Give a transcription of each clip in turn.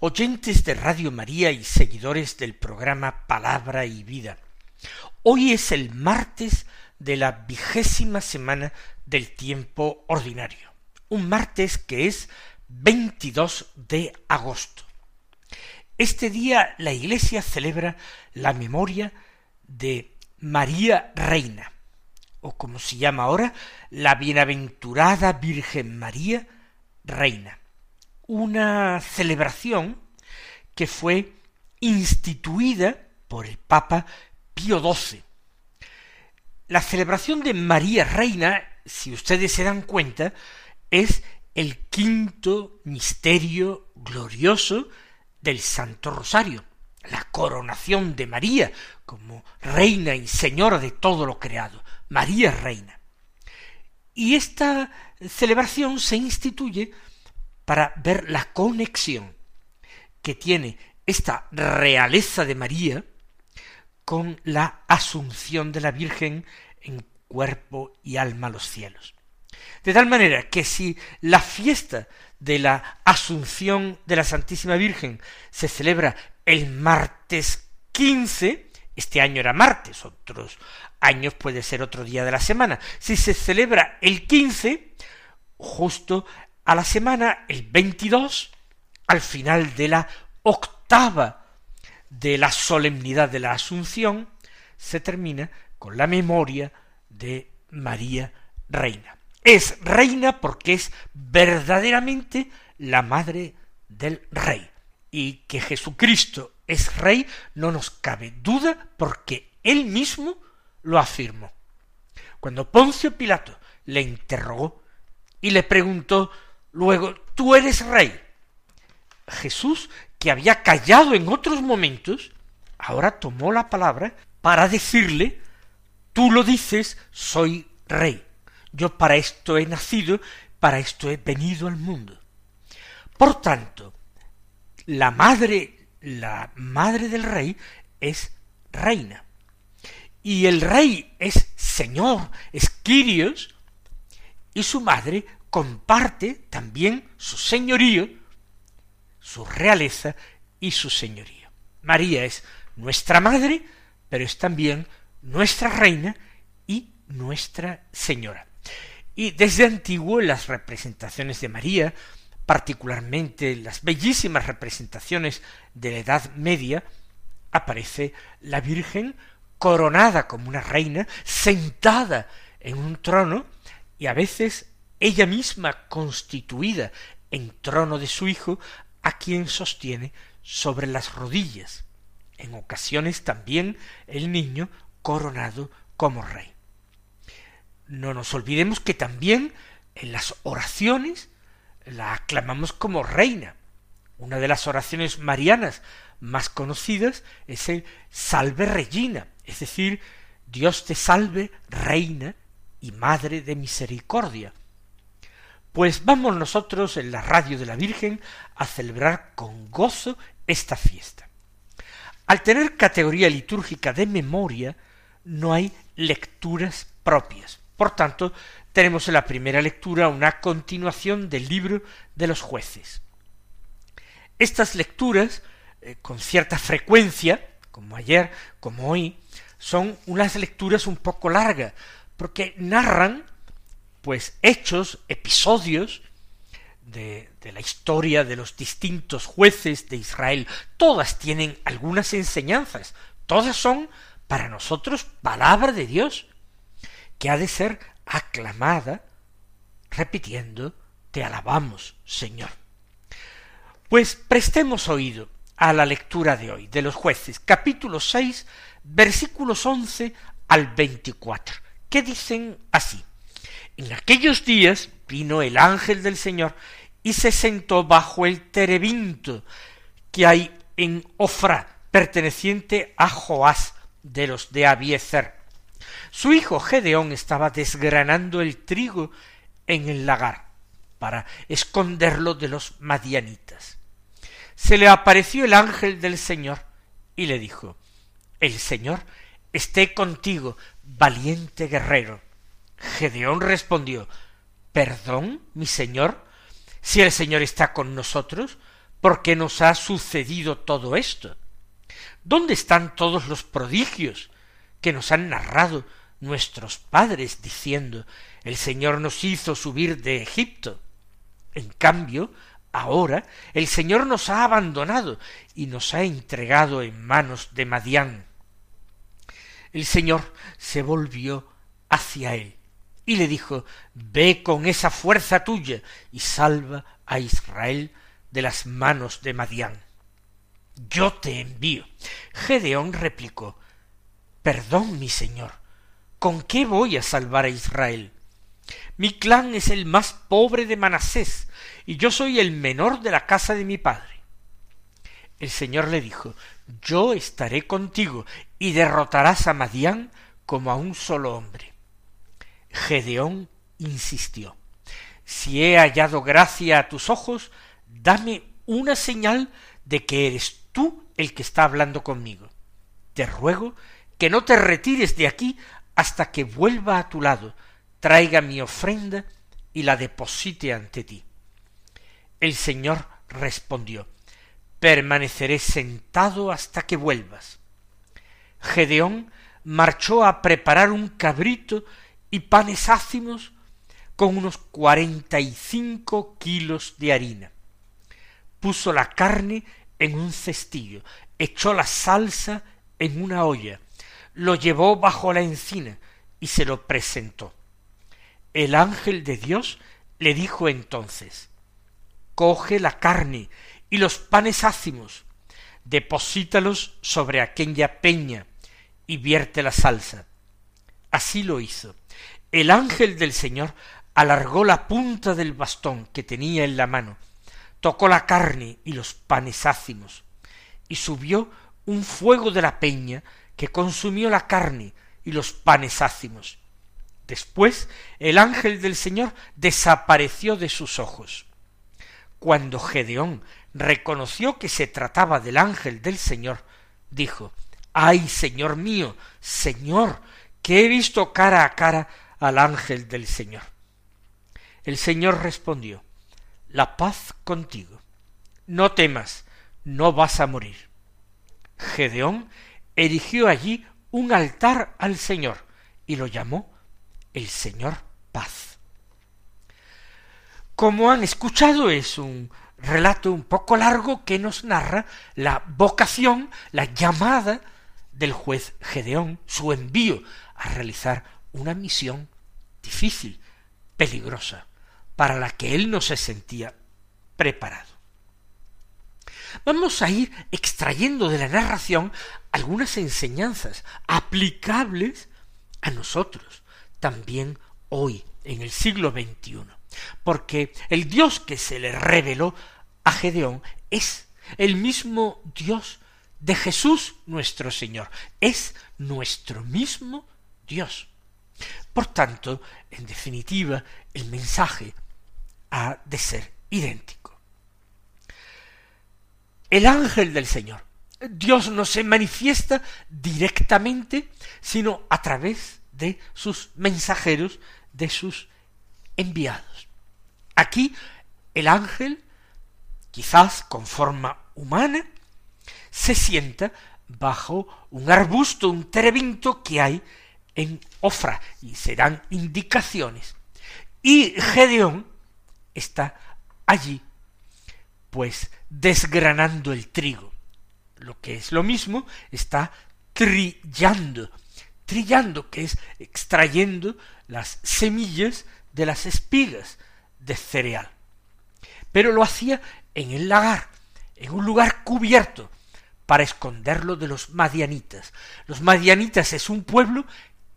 oyentes de Radio María y seguidores del programa Palabra y Vida. Hoy es el martes de la vigésima semana del tiempo ordinario, un martes que es 22 de agosto. Este día la Iglesia celebra la memoria de María Reina, o como se llama ahora, la bienaventurada Virgen María Reina. Una celebración que fue instituida por el Papa Pío XII. La celebración de María Reina, si ustedes se dan cuenta, es el quinto misterio glorioso del Santo Rosario, la coronación de María como reina y señora de todo lo creado, María Reina. Y esta celebración se instituye para ver la conexión que tiene esta realeza de María con la asunción de la Virgen en cuerpo y alma a los cielos. De tal manera que si la fiesta de la Asunción de la Santísima Virgen se celebra el martes quince, este año era martes, otros años puede ser otro día de la semana. Si se celebra el quince, justo a la semana, el veintidós, al final de la octava de la solemnidad de la Asunción, se termina con la memoria de María Reina. Es reina porque es verdaderamente la madre del rey. Y que Jesucristo es rey no nos cabe duda porque él mismo lo afirmó. Cuando Poncio Pilato le interrogó y le preguntó luego, ¿tú eres rey? Jesús, que había callado en otros momentos, ahora tomó la palabra para decirle, tú lo dices, soy rey. Yo para esto he nacido, para esto he venido al mundo. Por tanto, la madre, la madre del rey es reina. Y el rey es señor, es y su madre comparte también su señorío, su realeza y su señorío. María es nuestra madre, pero es también nuestra reina y nuestra señora. Y desde antiguo las representaciones de María, particularmente las bellísimas representaciones de la Edad Media, aparece la Virgen coronada como una reina, sentada en un trono, y a veces ella misma constituida en trono de su hijo, a quien sostiene sobre las rodillas. En ocasiones también el niño coronado como rey. No nos olvidemos que también en las oraciones la aclamamos como reina. Una de las oraciones marianas más conocidas es el Salve Regina, es decir, Dios te salve, reina y madre de misericordia. Pues vamos nosotros en la radio de la Virgen a celebrar con gozo esta fiesta. Al tener categoría litúrgica de memoria, no hay lecturas propias. Por tanto, tenemos en la primera lectura una continuación del libro de los jueces. Estas lecturas, eh, con cierta frecuencia, como ayer, como hoy, son unas lecturas un poco largas, porque narran, pues, hechos, episodios de, de la historia de los distintos jueces de Israel. Todas tienen algunas enseñanzas, todas son para nosotros palabra de Dios que ha de ser aclamada repitiendo Te alabamos, Señor. Pues prestemos oído a la lectura de hoy de los jueces, capítulo seis, versículos once al veinticuatro, que dicen así. En aquellos días vino el ángel del Señor y se sentó bajo el terebinto que hay en Ofra, perteneciente a Joás de los de Abiezer. Su hijo Gedeón estaba desgranando el trigo en el lagar para esconderlo de los madianitas. Se le apareció el ángel del Señor y le dijo El Señor esté contigo, valiente guerrero. Gedeón respondió Perdón, mi señor, si el Señor está con nosotros, ¿por qué nos ha sucedido todo esto? ¿Dónde están todos los prodigios que nos han narrado nuestros padres diciendo el Señor nos hizo subir de Egipto? En cambio, ahora el Señor nos ha abandonado y nos ha entregado en manos de Madián. El Señor se volvió hacia él y le dijo Ve con esa fuerza tuya y salva a Israel de las manos de Madián. Yo te envío. Gedeón replicó Perdón, mi señor, ¿con qué voy a salvar a Israel? Mi clan es el más pobre de Manasés, y yo soy el menor de la casa de mi padre. El Señor le dijo Yo estaré contigo, y derrotarás a Madián como a un solo hombre. Gedeón insistió Si he hallado gracia a tus ojos, dame una señal de que eres tú el que está hablando conmigo. Te ruego que no te retires de aquí hasta que vuelva a tu lado, traiga mi ofrenda y la deposite ante ti. El Señor respondió Permaneceré sentado hasta que vuelvas. Gedeón marchó a preparar un cabrito y panes ácimos con unos cuarenta y cinco kilos de harina. Puso la carne en un cestillo, echó la salsa en una olla, lo llevó bajo la encina y se lo presentó. El ángel de Dios le dijo entonces Coge la carne y los panes ácimos, deposítalos sobre aquella peña y vierte la salsa. Así lo hizo. El ángel del Señor alargó la punta del bastón que tenía en la mano, tocó la carne y los panes ácimos, y subió un fuego de la peña que consumió la carne y los panes ácimos. Después el ángel del Señor desapareció de sus ojos. Cuando Gedeón reconoció que se trataba del ángel del Señor, dijo Ay, Señor mío, Señor, que he visto cara a cara al ángel del Señor. El Señor respondió La paz contigo. No temas, no vas a morir. Gedeón erigió allí un altar al Señor y lo llamó el Señor Paz. Como han escuchado, es un relato un poco largo que nos narra la vocación, la llamada del juez Gedeón, su envío a realizar una misión difícil, peligrosa, para la que él no se sentía preparado. Vamos a ir extrayendo de la narración algunas enseñanzas aplicables a nosotros, también hoy, en el siglo XXI, porque el Dios que se le reveló a Gedeón es el mismo Dios de Jesús nuestro Señor, es nuestro mismo Dios. Por tanto, en definitiva, el mensaje ha de ser idéntico. El ángel del Señor. Dios no se manifiesta directamente, sino a través de sus mensajeros, de sus enviados. Aquí el ángel, quizás con forma humana, se sienta bajo un arbusto, un terebinto que hay en Ofra, y se dan indicaciones. Y Gedeón está allí, pues desgranando el trigo. Lo que es lo mismo, está trillando, trillando, que es extrayendo las semillas de las espigas de cereal. Pero lo hacía en el lagar, en un lugar cubierto, para esconderlo de los madianitas. Los madianitas es un pueblo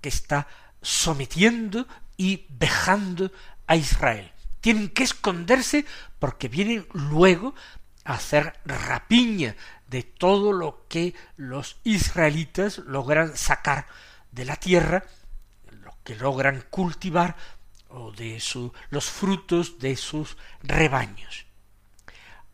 que está sometiendo y vejando a Israel. Tienen que esconderse porque vienen luego a hacer rapiña de todo lo que los israelitas logran sacar de la tierra, lo que logran cultivar o de su, los frutos de sus rebaños.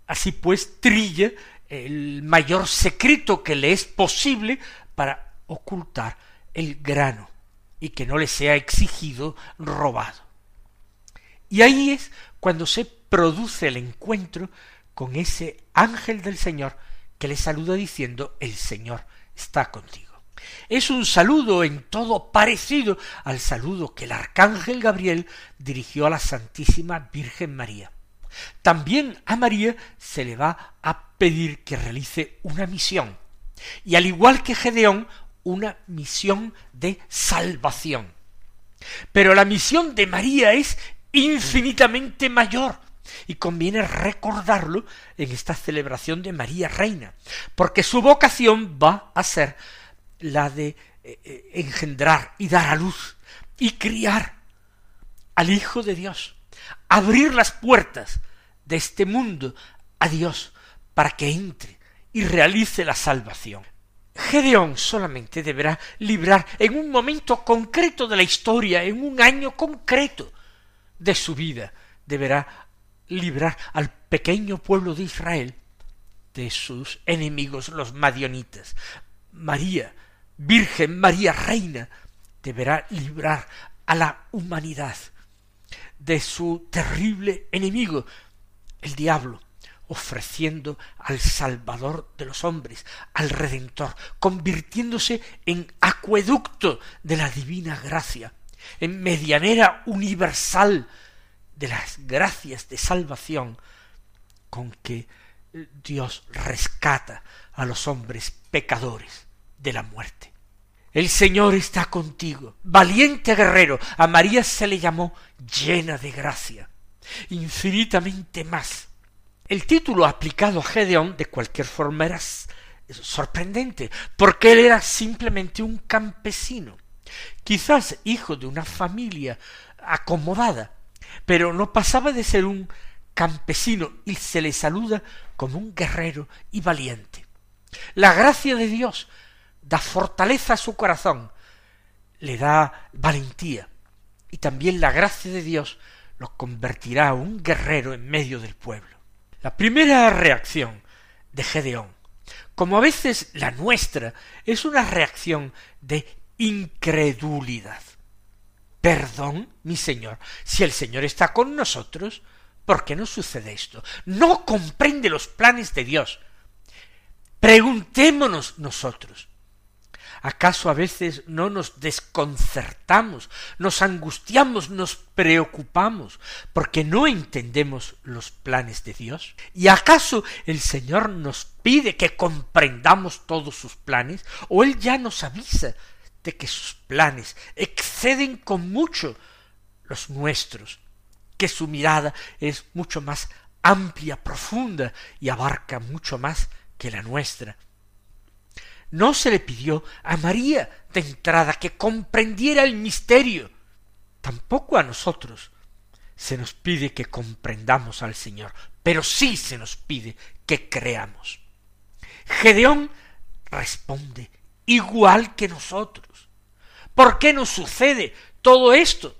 Así pues, trilla el mayor secreto que le es posible para ocultar el grano y que no le sea exigido robado. Y ahí es cuando se produce el encuentro con ese ángel del Señor que le saluda diciendo el Señor está contigo. Es un saludo en todo parecido al saludo que el arcángel Gabriel dirigió a la Santísima Virgen María. También a María se le va a pedir que realice una misión, y al igual que Gedeón, una misión de salvación. Pero la misión de María es infinitamente mayor, y conviene recordarlo en esta celebración de María Reina, porque su vocación va a ser la de eh, eh, engendrar y dar a luz y criar al Hijo de Dios, abrir las puertas de este mundo a Dios para que entre y realice la salvación. Gedeón solamente deberá librar en un momento concreto de la historia, en un año concreto de su vida, deberá librar al pequeño pueblo de Israel de sus enemigos los madionitas. María Virgen María Reina deberá librar a la humanidad de su terrible enemigo, el diablo, ofreciendo al Salvador de los hombres, al Redentor, convirtiéndose en acueducto de la divina gracia, en medianera universal de las gracias de salvación con que Dios rescata a los hombres pecadores de la muerte. El Señor está contigo, valiente guerrero. A María se le llamó llena de gracia, infinitamente más. El título aplicado a Gedeón de cualquier forma era sorprendente, porque él era simplemente un campesino, quizás hijo de una familia acomodada, pero no pasaba de ser un campesino y se le saluda como un guerrero y valiente. La gracia de Dios da fortaleza a su corazón, le da valentía, y también la gracia de Dios lo convertirá a un guerrero en medio del pueblo. La primera reacción de Gedeón, como a veces la nuestra, es una reacción de incredulidad. Perdón, mi Señor, si el Señor está con nosotros, ¿por qué no sucede esto? No comprende los planes de Dios. Preguntémonos nosotros, ¿Acaso a veces no nos desconcertamos, nos angustiamos, nos preocupamos porque no entendemos los planes de Dios? ¿Y acaso el Señor nos pide que comprendamos todos sus planes o Él ya nos avisa de que sus planes exceden con mucho los nuestros, que su mirada es mucho más amplia, profunda y abarca mucho más que la nuestra? No se le pidió a María de entrada que comprendiera el misterio. Tampoco a nosotros se nos pide que comprendamos al Señor, pero sí se nos pide que creamos. Gedeón responde igual que nosotros. ¿Por qué nos sucede todo esto?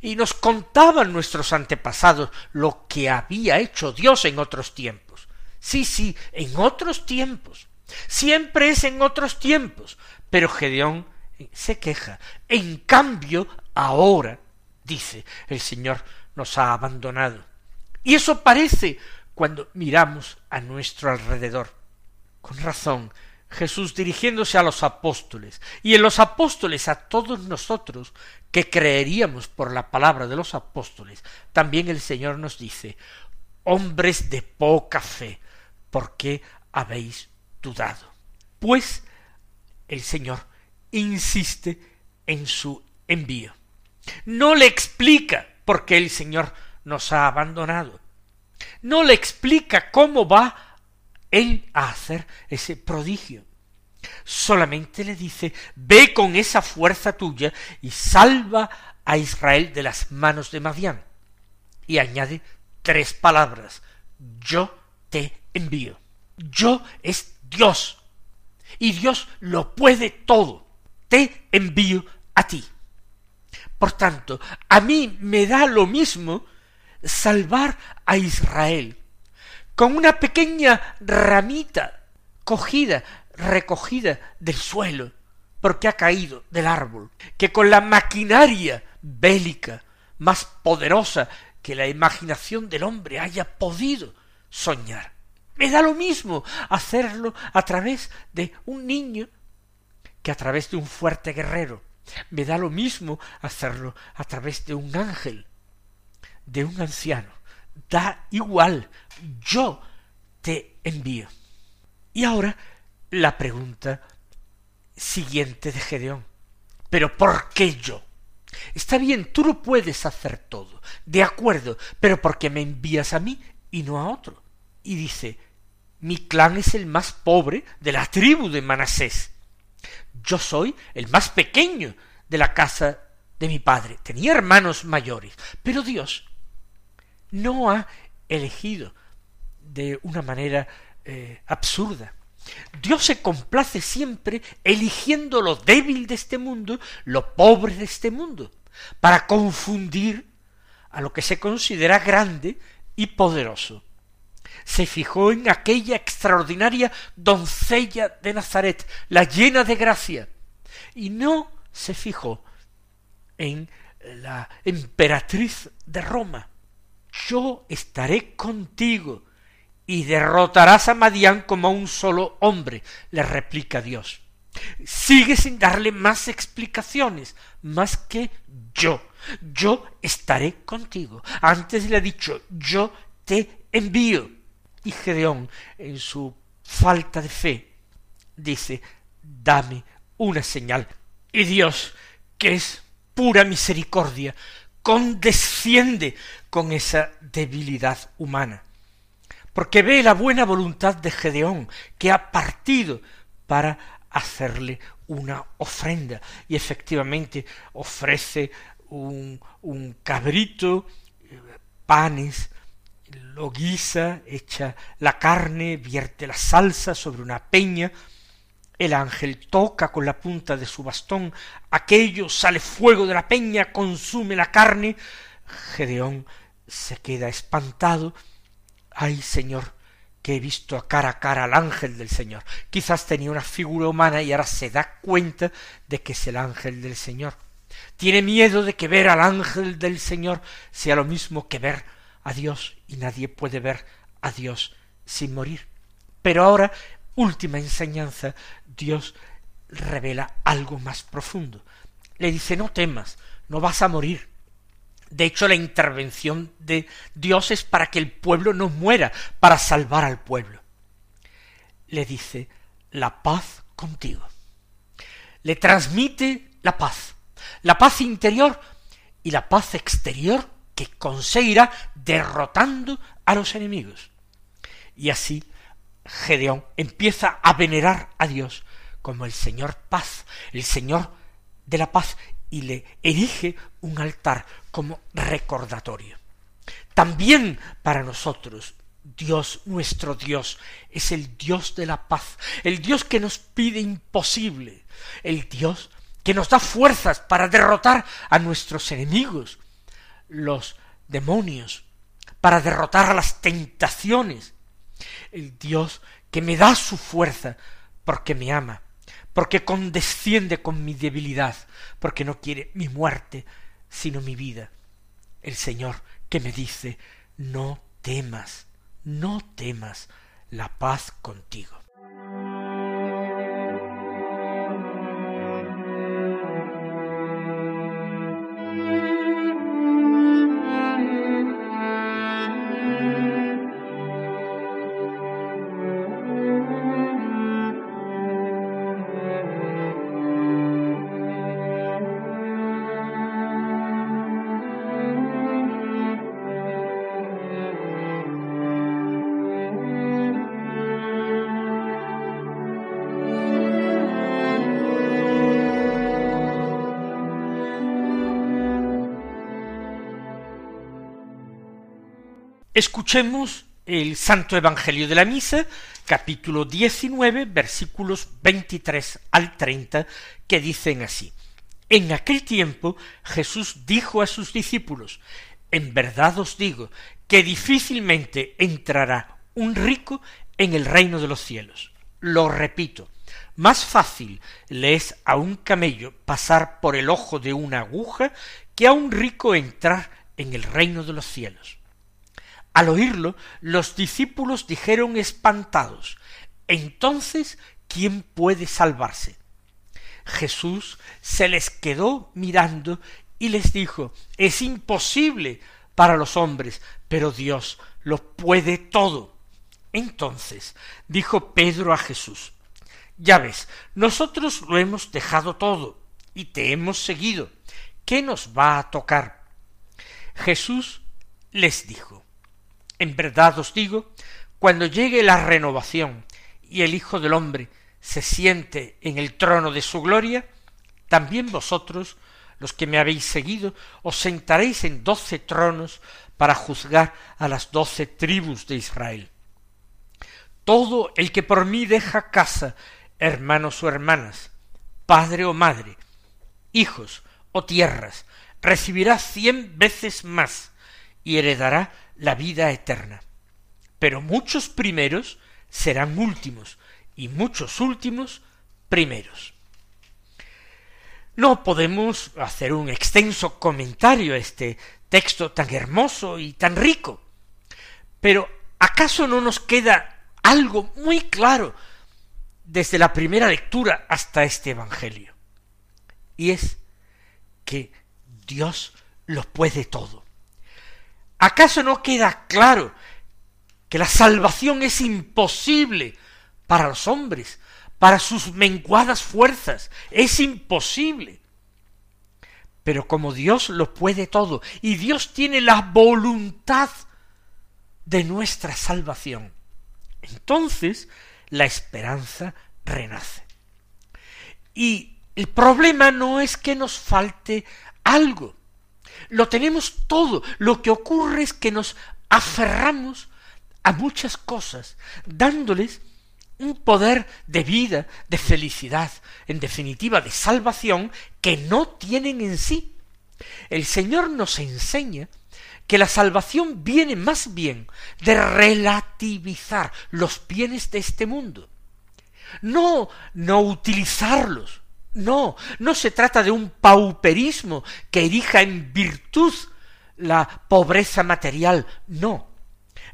Y, nos contaban nuestros antepasados lo que había hecho Dios en otros tiempos. Sí, sí, en otros tiempos. Siempre es en otros tiempos. Pero Gedeón se queja. En cambio, ahora, dice, el Señor nos ha abandonado. Y eso parece cuando miramos a nuestro alrededor. Con razón, Jesús dirigiéndose a los apóstoles, y en los apóstoles a todos nosotros que creeríamos por la palabra de los apóstoles, también el Señor nos dice, hombres de poca fe, ¿por qué habéis dudado. Pues el Señor insiste en su envío. No le explica por qué el Señor nos ha abandonado. No le explica cómo va él a hacer ese prodigio. Solamente le dice, ve con esa fuerza tuya y salva a Israel de las manos de Madián. Y añade tres palabras, yo te envío. Yo es Dios. Y Dios lo puede todo. Te envío a ti. Por tanto, a mí me da lo mismo salvar a Israel con una pequeña ramita cogida, recogida del suelo, porque ha caído del árbol, que con la maquinaria bélica más poderosa que la imaginación del hombre haya podido soñar. Me da lo mismo hacerlo a través de un niño que a través de un fuerte guerrero. Me da lo mismo hacerlo a través de un ángel, de un anciano. Da igual, yo te envío. Y ahora la pregunta siguiente de Gedeón. Pero ¿por qué yo? Está bien, tú lo puedes hacer todo, de acuerdo, pero ¿por qué me envías a mí y no a otro? Y dice, mi clan es el más pobre de la tribu de Manasés. Yo soy el más pequeño de la casa de mi padre. Tenía hermanos mayores, pero Dios no ha elegido de una manera eh, absurda. Dios se complace siempre eligiendo lo débil de este mundo, lo pobre de este mundo, para confundir a lo que se considera grande y poderoso. Se fijó en aquella extraordinaria doncella de Nazaret, la llena de gracia, y no se fijó en la emperatriz de Roma. Yo estaré contigo, y derrotarás a Madián como a un solo hombre, le replica Dios. Sigue sin darle más explicaciones, más que yo. Yo estaré contigo. Antes le ha dicho, yo te envío. Y Gedeón, en su falta de fe, dice, dame una señal. Y Dios, que es pura misericordia, condesciende con esa debilidad humana porque ve la buena voluntad de Gedeón, que ha partido para hacerle una ofrenda, y efectivamente ofrece un, un cabrito, panes, lo guisa, echa la carne, vierte la salsa sobre una peña, el ángel toca con la punta de su bastón, aquello sale fuego de la peña, consume la carne, Gedeón se queda espantado, ay Señor, que he visto a cara a cara al ángel del Señor. Quizás tenía una figura humana y ahora se da cuenta de que es el ángel del Señor. Tiene miedo de que ver al ángel del Señor sea lo mismo que ver a Dios y nadie puede ver a Dios sin morir. Pero ahora, última enseñanza, Dios revela algo más profundo. Le dice, no temas, no vas a morir, de hecho, la intervención de Dios es para que el pueblo no muera, para salvar al pueblo. Le dice, la paz contigo. Le transmite la paz, la paz interior y la paz exterior que conseguirá derrotando a los enemigos. Y así Gedeón empieza a venerar a Dios como el Señor paz, el Señor de la paz, y le erige un altar como recordatorio. También para nosotros Dios, nuestro Dios, es el Dios de la paz, el Dios que nos pide imposible, el Dios que nos da fuerzas para derrotar a nuestros enemigos, los demonios, para derrotar a las tentaciones, el Dios que me da su fuerza porque me ama, porque condesciende con mi debilidad, porque no quiere mi muerte, sino mi vida. El Señor que me dice, no temas, no temas, la paz contigo. Escuchemos el Santo Evangelio de la Misa, capítulo 19, versículos 23 al 30, que dicen así. En aquel tiempo Jesús dijo a sus discípulos, En verdad os digo que difícilmente entrará un rico en el reino de los cielos. Lo repito, más fácil le es a un camello pasar por el ojo de una aguja que a un rico entrar en el reino de los cielos. Al oírlo, los discípulos dijeron espantados, entonces, ¿quién puede salvarse? Jesús se les quedó mirando y les dijo, es imposible para los hombres, pero Dios lo puede todo. Entonces dijo Pedro a Jesús, ya ves, nosotros lo hemos dejado todo y te hemos seguido. ¿Qué nos va a tocar? Jesús les dijo, en verdad os digo, cuando llegue la renovación y el Hijo del hombre se siente en el trono de su gloria, también vosotros, los que me habéis seguido, os sentaréis en doce tronos para juzgar a las doce tribus de Israel. Todo el que por mí deja casa, hermanos o hermanas, padre o madre, hijos o tierras, recibirá cien veces más y heredará la vida eterna. Pero muchos primeros serán últimos, y muchos últimos primeros. No podemos hacer un extenso comentario a este texto tan hermoso y tan rico, pero ¿acaso no nos queda algo muy claro desde la primera lectura hasta este Evangelio? Y es que Dios lo puede todo. ¿Acaso no queda claro que la salvación es imposible para los hombres, para sus menguadas fuerzas. Es imposible. Pero como Dios lo puede todo y Dios tiene la voluntad de nuestra salvación, entonces la esperanza renace. Y el problema no es que nos falte algo. Lo tenemos todo. Lo que ocurre es que nos aferramos a muchas cosas, dándoles un poder de vida, de felicidad, en definitiva de salvación, que no tienen en sí. El Señor nos enseña que la salvación viene más bien de relativizar los bienes de este mundo. No, no utilizarlos. No, no se trata de un pauperismo que erija en virtud la pobreza material. No,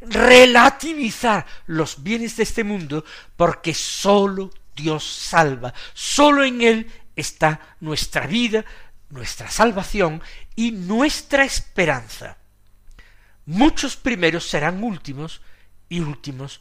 relativizar los bienes de este mundo porque sólo Dios salva, sólo en Él está nuestra vida, nuestra salvación y nuestra esperanza. Muchos primeros serán últimos y últimos